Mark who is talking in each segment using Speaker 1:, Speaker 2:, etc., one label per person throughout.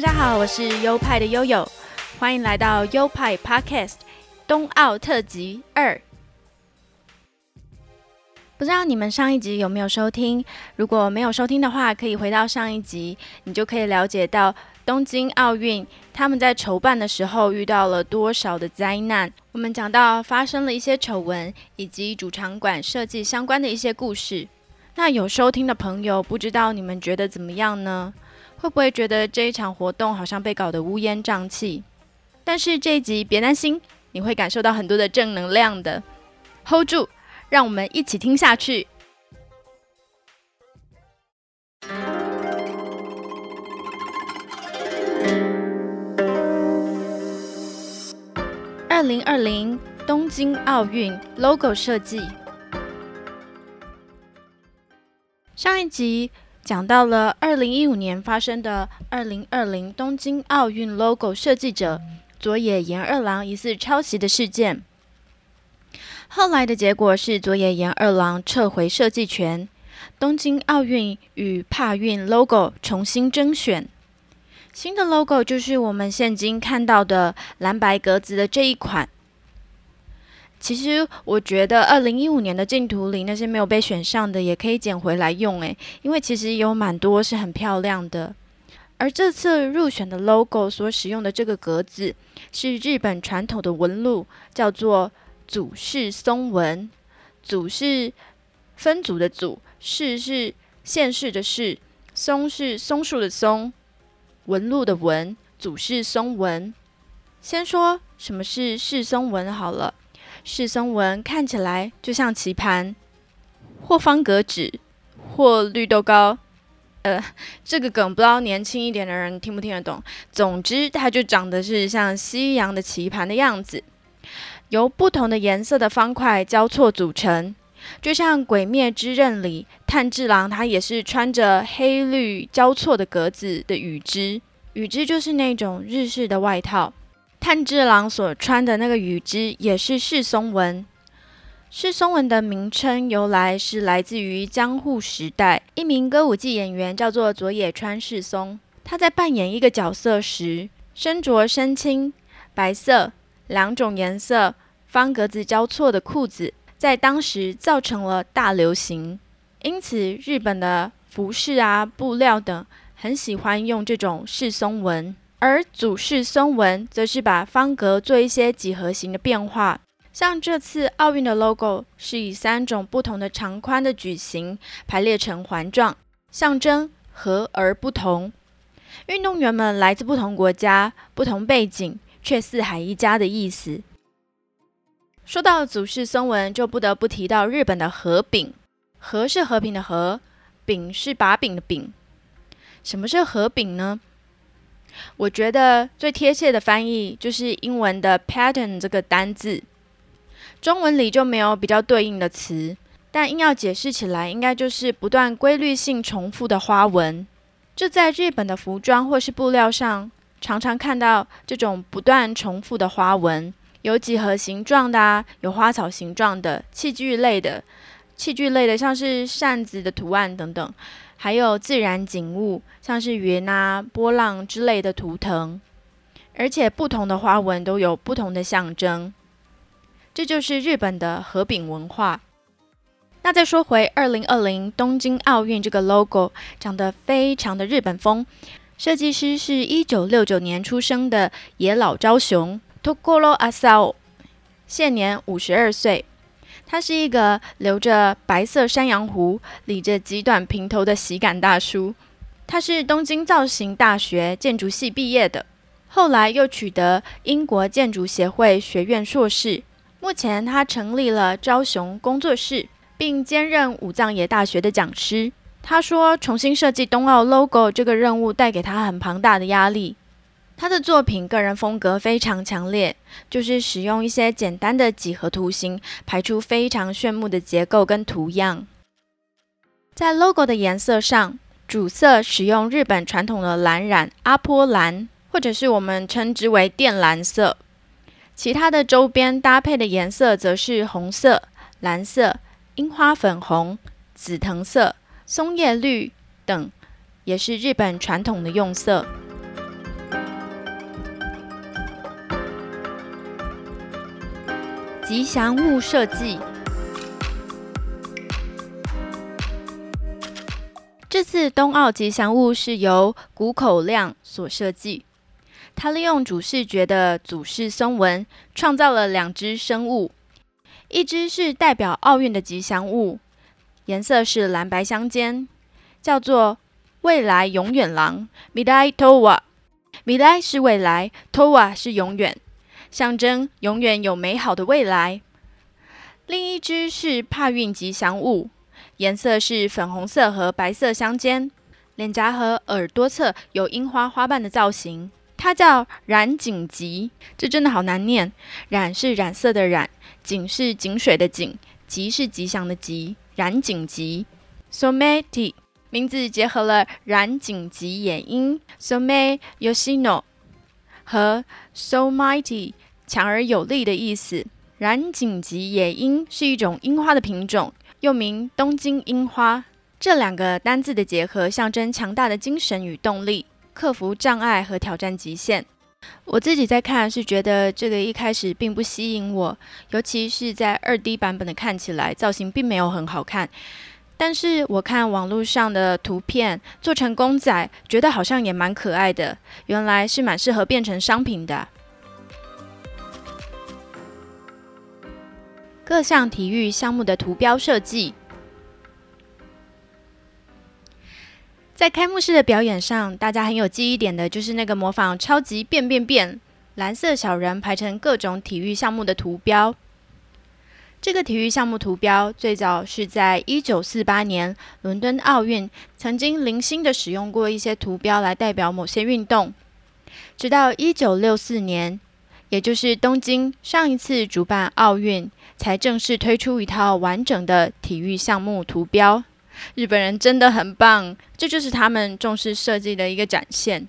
Speaker 1: 大家好，我是优派的悠悠，欢迎来到优派 Podcast 冬奥特辑二。不知道你们上一集有没有收听？如果没有收听的话，可以回到上一集，你就可以了解到东京奥运他们在筹办的时候遇到了多少的灾难。我们讲到发生了一些丑闻，以及主场馆设计相关的一些故事。那有收听的朋友，不知道你们觉得怎么样呢？会不会觉得这一场活动好像被搞得乌烟瘴气？但是这一集别担心，你会感受到很多的正能量的。Hold 住，让我们一起听下去。二零二零东京奥运 logo 设计。上一集讲到了二零一五年发生的二零二零东京奥运 logo 设计者佐野研二郎疑似抄袭的事件。后来的结果是佐野研二郎撤回设计权，东京奥运与帕运 logo 重新征选。新的 logo 就是我们现今看到的蓝白格子的这一款。其实我觉得，二零一五年的净图里那些没有被选上的，也可以捡回来用诶，因为其实有蛮多是很漂亮的。而这次入选的 logo 所使用的这个格子，是日本传统的纹路，叫做祖氏松纹。祖是分组的祖，氏是县市的市，松是松树的松，纹路的纹，祖氏松纹。先说什么是式松纹好了。是松纹看起来就像棋盘，或方格纸，或绿豆糕。呃，这个梗不知道年轻一点的人听不听得懂。总之，它就长得是像西洋的棋盘的样子，由不同的颜色的方块交错组成，就像《鬼灭之刃》里炭治郎，他也是穿着黑绿交错的格子的羽织，羽织就是那种日式的外套。炭治郎所穿的那个羽织也是世松纹。世松纹的名称由来是来自于江户时代，一名歌舞伎演员叫做佐野川世松。他在扮演一个角色时，身着深青、白色两种颜色方格子交错的裤子，在当时造成了大流行。因此，日本的服饰啊、布料等很喜欢用这种世松纹。而祖式松纹则是把方格做一些几何形的变化，像这次奥运的 logo 是以三种不同的长宽的矩形排列成环状，象征和而不同。运动员们来自不同国家、不同背景，却四海一家的意思。说到祖式松纹，就不得不提到日本的和饼。和是和平的和，饼是把柄的柄。什么是和饼呢？我觉得最贴切的翻译就是英文的 pattern 这个单字，中文里就没有比较对应的词，但硬要解释起来，应该就是不断规律性重复的花纹。这在日本的服装或是布料上，常常看到这种不断重复的花纹，有几何形状的啊，有花草形状的，器具类的，器具类的像是扇子的图案等等。还有自然景物，像是云啊、波浪之类的图腾，而且不同的花纹都有不同的象征，这就是日本的和饼文化。那再说回二零二零东京奥运这个 logo，长得非常的日本风，设计师是一九六九年出生的野老昭雄 （Tokoro Asao），现年五十二岁。他是一个留着白色山羊胡、理着极短平头的喜感大叔。他是东京造型大学建筑系毕业的，后来又取得英国建筑协会学院硕士。目前他成立了昭雄工作室，并兼任武藏野大学的讲师。他说，重新设计冬奥 logo 这个任务带给他很庞大的压力。他的作品个人风格非常强烈，就是使用一些简单的几何图形，排出非常炫目的结构跟图样。在 logo 的颜色上，主色使用日本传统的蓝染阿波蓝，或者是我们称之为靛蓝色。其他的周边搭配的颜色则是红色、蓝色、樱花粉红、紫藤色、松叶绿等，也是日本传统的用色。吉祥物设计。这次冬奥吉祥物是由谷口亮所设计，他利用主视觉的祖式松纹，创造了两只生物，一只是代表奥运的吉祥物，颜色是蓝白相间，叫做未来永远狼 （Midai Towa）。米来是未来，Towa 是永远，象征永远有美好的未来。另一只是帕运吉祥物。颜色是粉红色和白色相间，脸颊和耳朵侧有樱花花瓣的造型。它叫染井吉，这真的好难念。染是染色的染，井是井水的井，吉是吉祥的吉。染井吉，Someti 名字结合了染井吉野音 Some Yoshino 和 So Mighty 强而有力的意思。染井吉野樱是一种樱花的品种。又名东京樱花，这两个单字的结合，象征强大的精神与动力，克服障碍和挑战极限。我自己在看是觉得这个一开始并不吸引我，尤其是在二 D 版本的看起来造型并没有很好看。但是我看网络上的图片做成公仔，觉得好像也蛮可爱的，原来是蛮适合变成商品的。各项体育项目的图标设计，在开幕式的表演上，大家很有记忆点的就是那个模仿超级变变变蓝色小人排成各种体育项目的图标。这个体育项目图标最早是在一九四八年伦敦奥运曾经零星的使用过一些图标来代表某些运动，直到一九六四年，也就是东京上一次主办奥运。才正式推出一套完整的体育项目图标。日本人真的很棒，这就是他们重视设计的一个展现。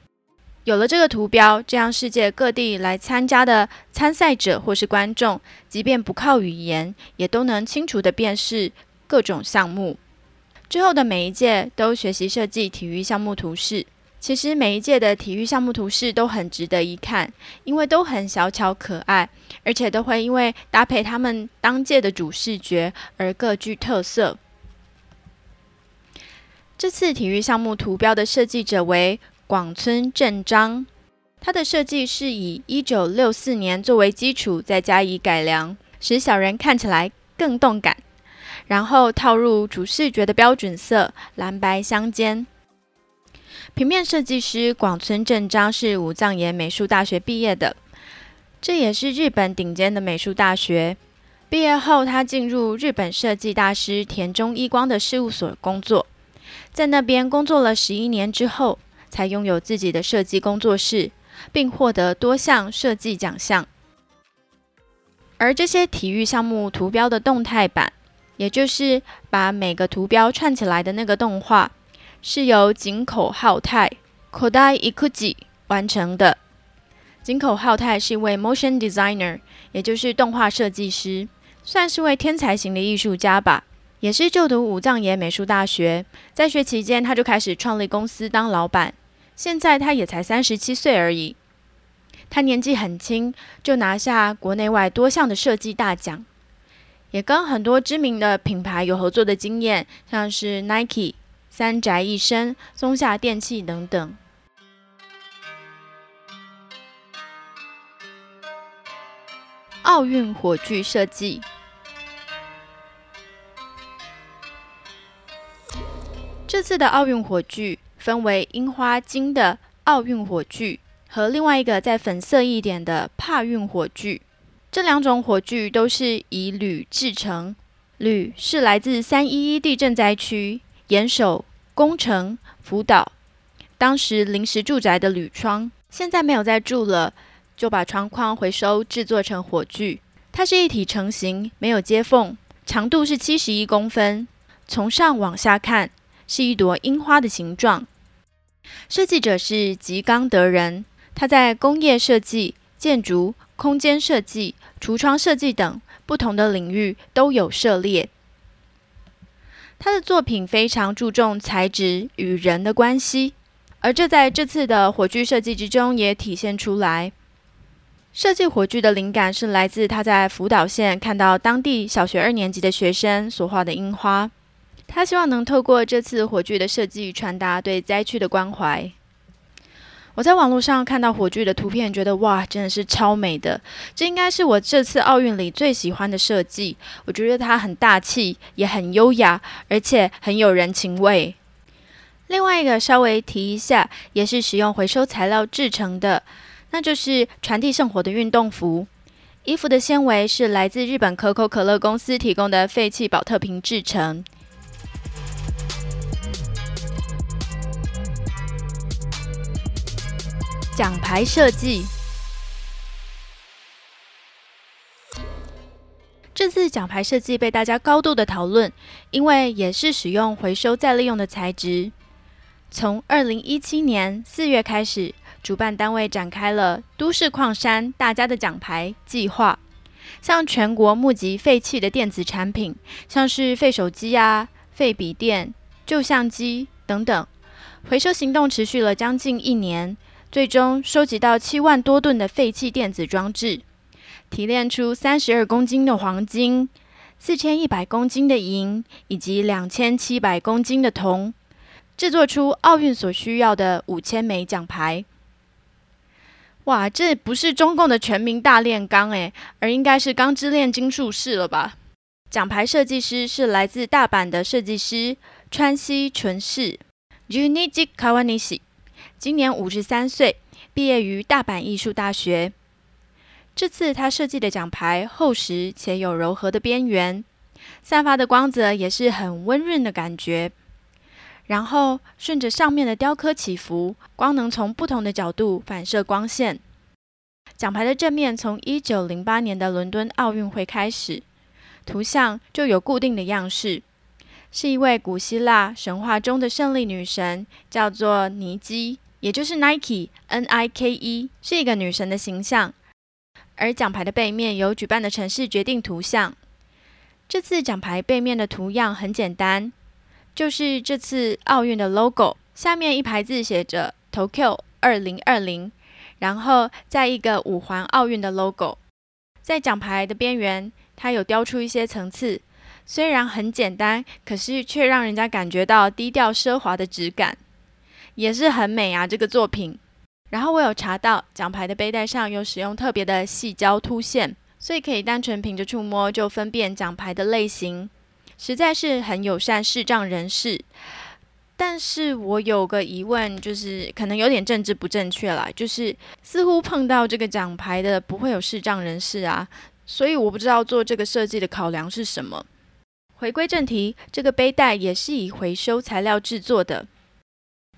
Speaker 1: 有了这个图标，这样世界各地来参加的参赛者或是观众，即便不靠语言，也都能清楚地辨识各种项目。之后的每一届都学习设计体育项目图示。其实每一届的体育项目图示都很值得一看，因为都很小巧可爱，而且都会因为搭配他们当届的主视觉而各具特色。这次体育项目图标的设计者为广村正章，他的设计是以一九六四年作为基础，再加以改良，使小人看起来更动感，然后套入主视觉的标准色蓝白相间。平面设计师广村正章是武藏野美术大学毕业的，这也是日本顶尖的美术大学。毕业后，他进入日本设计大师田中一光的事务所工作，在那边工作了十一年之后，才拥有自己的设计工作室，并获得多项设计奖项。而这些体育项目图标的动态版，也就是把每个图标串起来的那个动画。是由井口浩太 （Kodai Ikuji） 完成的。井口浩太是一位 motion designer，也就是动画设计师，算是位天才型的艺术家吧。也是就读武藏野美术大学，在学期间他就开始创立公司当老板。现在他也才三十七岁而已。他年纪很轻，就拿下国内外多项的设计大奖，也跟很多知名的品牌有合作的经验，像是 Nike。三宅一生、松下电器等等。奥运火炬设计，这次的奥运火炬分为樱花金的奥运火炬和另外一个在粉色一点的帕运火炬。这两种火炬都是以铝制成，铝是来自三一一地震灾区。严守工程辅导当时临时住宅的铝窗，现在没有再住了，就把窗框回收制作成火炬。它是一体成型，没有接缝，长度是七十一公分。从上往下看，是一朵樱花的形状。设计者是吉冈德人，他在工业设计、建筑、空间设计、橱窗设计等不同的领域都有涉猎。他的作品非常注重材质与人的关系，而这在这次的火炬设计之中也体现出来。设计火炬的灵感是来自他在福岛县看到当地小学二年级的学生所画的樱花。他希望能透过这次火炬的设计，传达对灾区的关怀。我在网络上看到火炬的图片，觉得哇，真的是超美的。这应该是我这次奥运里最喜欢的设计。我觉得它很大气，也很优雅，而且很有人情味。另外一个稍微提一下，也是使用回收材料制成的，那就是传递圣火的运动服。衣服的纤维是来自日本可口可乐公司提供的废弃保特瓶制成。奖牌设计，这次奖牌设计被大家高度的讨论，因为也是使用回收再利用的材质。从二零一七年四月开始，主办单位展开了“都市矿山大家的奖牌”计划，向全国募集废弃的电子产品，像是废手机啊、废笔电、旧相机等等，回收行动持续了将近一年。最终收集到七万多吨的废弃电子装置，提炼出三十二公斤的黄金、四千一百公斤的银以及两千七百公斤的铜，制作出奥运所需要的五千枚奖牌。哇，这不是中共的全民大炼钢诶，而应该是钢之炼金术士了吧？奖牌设计师是来自大阪的设计师川西纯士 u n i j i Kawanishi）。今年五十三岁，毕业于大阪艺术大学。这次他设计的奖牌厚实且有柔和的边缘，散发的光泽也是很温润的感觉。然后顺着上面的雕刻起伏，光能从不同的角度反射光线。奖牌的正面从一九零八年的伦敦奥运会开始，图像就有固定的样式，是一位古希腊神话中的胜利女神，叫做尼基。也就是 Nike，N I K E 是一个女神的形象，而奖牌的背面有举办的城市决定图像。这次奖牌背面的图样很简单，就是这次奥运的 logo，下面一排字写着 Tokyo 二零二零，然后在一个五环奥运的 logo。在奖牌的边缘，它有雕出一些层次，虽然很简单，可是却让人家感觉到低调奢华的质感。也是很美啊，这个作品。然后我有查到，奖牌的背带上有使用特别的细胶凸线，所以可以单纯凭着触摸就分辨奖牌的类型，实在是很友善视障人士。但是我有个疑问，就是可能有点政治不正确啦，就是似乎碰到这个奖牌的不会有视障人士啊，所以我不知道做这个设计的考量是什么。回归正题，这个背带也是以回收材料制作的。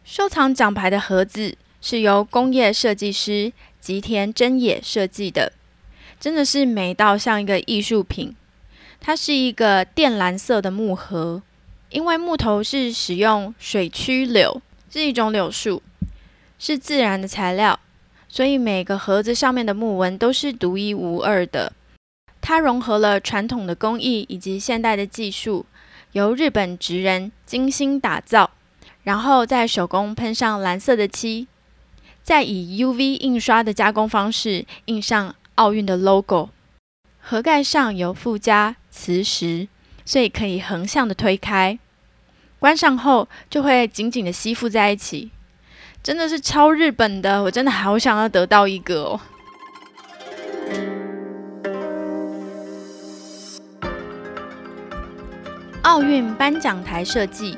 Speaker 1: 收藏奖牌的盒子是由工业设计师吉田真也设计的，真的是美到像一个艺术品。它是一个靛蓝色的木盒，因为木头是使用水曲柳，是一种柳树，是自然的材料，所以每个盒子上面的木纹都是独一无二的。它融合了传统的工艺以及现代的技术，由日本职人精心打造。然后再手工喷上蓝色的漆，再以 UV 印刷的加工方式印上奥运的 logo。盒盖上有附加磁石，所以可以横向的推开，关上后就会紧紧的吸附在一起，真的是超日本的，我真的好想要得到一个哦！奥运颁奖台设计。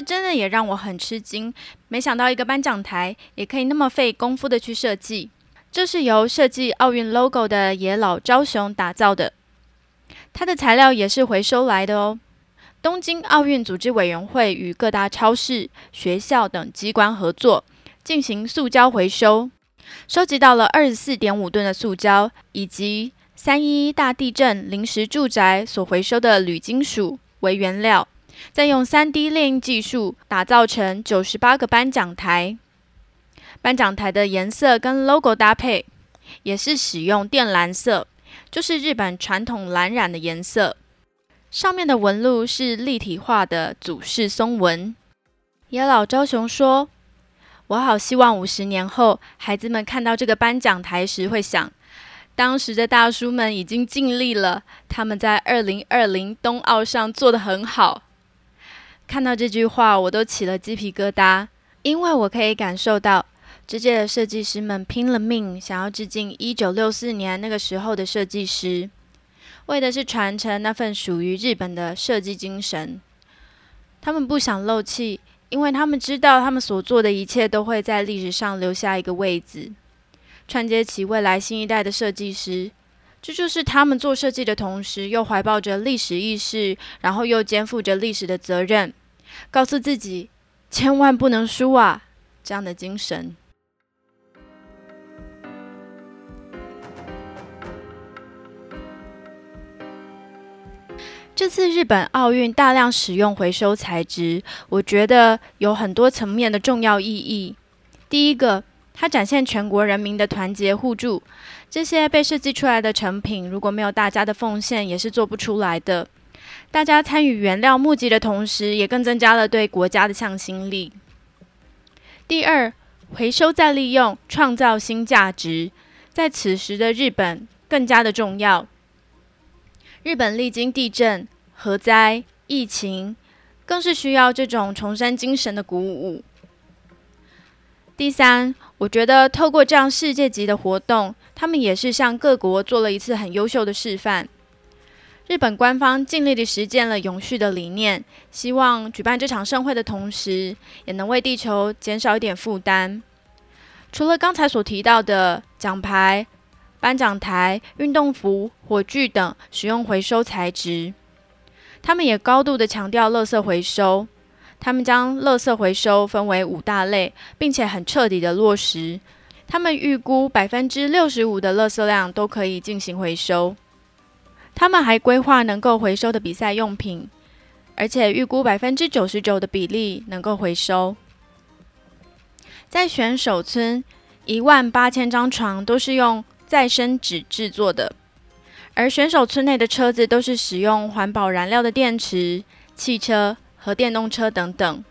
Speaker 1: 真的也让我很吃惊，没想到一个颁奖台也可以那么费功夫的去设计。这是由设计奥运 logo 的野老昭雄打造的，它的材料也是回收来的哦。东京奥运组织委员会与各大超市、学校等机关合作，进行塑胶回收，收集到了二十四点五吨的塑胶，以及三一大地震临时住宅所回收的铝金属为原料。再用 3D 列印技术打造成九十八个颁奖台，颁奖台的颜色跟 logo 搭配也是使用靛蓝色，就是日本传统蓝染的颜色。上面的纹路是立体化的祖式松纹。野老昭雄说：“我好希望五十年后，孩子们看到这个颁奖台时会想，当时的大叔们已经尽力了，他们在二零二零冬奥上做得很好。看到这句话，我都起了鸡皮疙瘩，因为我可以感受到这届的设计师们拼了命，想要致敬一九六四年那个时候的设计师，为的是传承那份属于日本的设计精神。他们不想漏气。因为他们知道，他们所做的一切都会在历史上留下一个位置，串接起未来新一代的设计师。这就是他们做设计的同时，又怀抱着历史意识，然后又肩负着历史的责任，告诉自己千万不能输啊！这样的精神。这次日本奥运大量使用回收材质，我觉得有很多层面的重要意义。第一个，它展现全国人民的团结互助。这些被设计出来的成品，如果没有大家的奉献，也是做不出来的。大家参与原料募集的同时，也更增加了对国家的向心力。第二，回收再利用，创造新价值，在此时的日本更加的重要。日本历经地震、核灾、疫情，更是需要这种重生精神的鼓舞。第三，我觉得透过这样世界级的活动，他们也是向各国做了一次很优秀的示范。日本官方尽力地实践了永续的理念，希望举办这场盛会的同时，也能为地球减少一点负担。除了刚才所提到的奖牌。颁奖台、运动服、火炬等使用回收材质，他们也高度的强调垃圾回收。他们将垃圾回收分为五大类，并且很彻底的落实。他们预估百分之六十五的垃圾量都可以进行回收。他们还规划能够回收的比赛用品，而且预估百分之九十九的比例能够回收。在选手村，一万八千张床都是用。再生纸制作的，而选手村内的车子都是使用环保燃料的电池、汽车和电动车等等。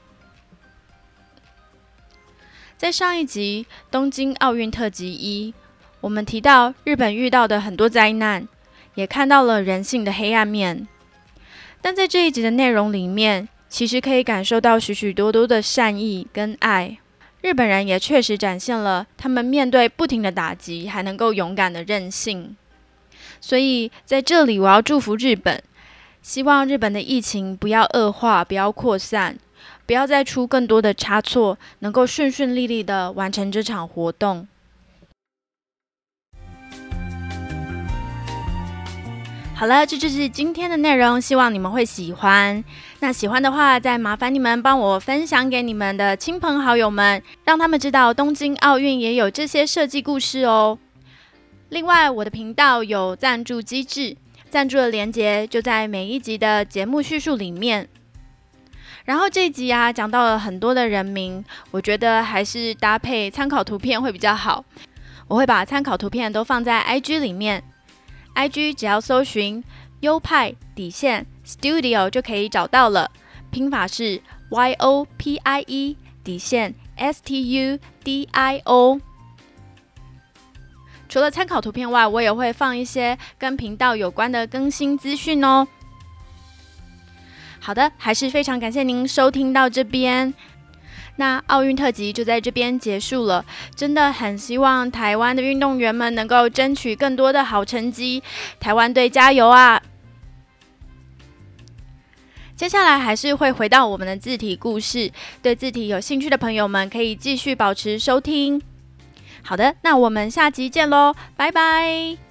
Speaker 1: 在上一集东京奥运特辑一，我们提到日本遇到的很多灾难，也看到了人性的黑暗面。但在这一集的内容里面，其实可以感受到许许多多的善意跟爱。日本人也确实展现了他们面对不停的打击还能够勇敢的韧性，所以在这里我要祝福日本，希望日本的疫情不要恶化，不要扩散，不要再出更多的差错，能够顺顺利利的完成这场活动。好了，这就是今天的内容，希望你们会喜欢。那喜欢的话，再麻烦你们帮我分享给你们的亲朋好友们，让他们知道东京奥运也有这些设计故事哦。另外，我的频道有赞助机制，赞助的链接就在每一集的节目叙述里面。然后这一集啊，讲到了很多的人名，我觉得还是搭配参考图片会比较好。我会把参考图片都放在 IG 里面。IG 只要搜寻优派底线 Studio 就可以找到了，拼法是 Y O P I E 底线 S T U D I O。除了参考图片外，我也会放一些跟频道有关的更新资讯哦。好的，还是非常感谢您收听到这边。那奥运特辑就在这边结束了，真的很希望台湾的运动员们能够争取更多的好成绩，台湾队加油啊！接下来还是会回到我们的字体故事，对字体有兴趣的朋友们可以继续保持收听。好的，那我们下集见喽，拜拜。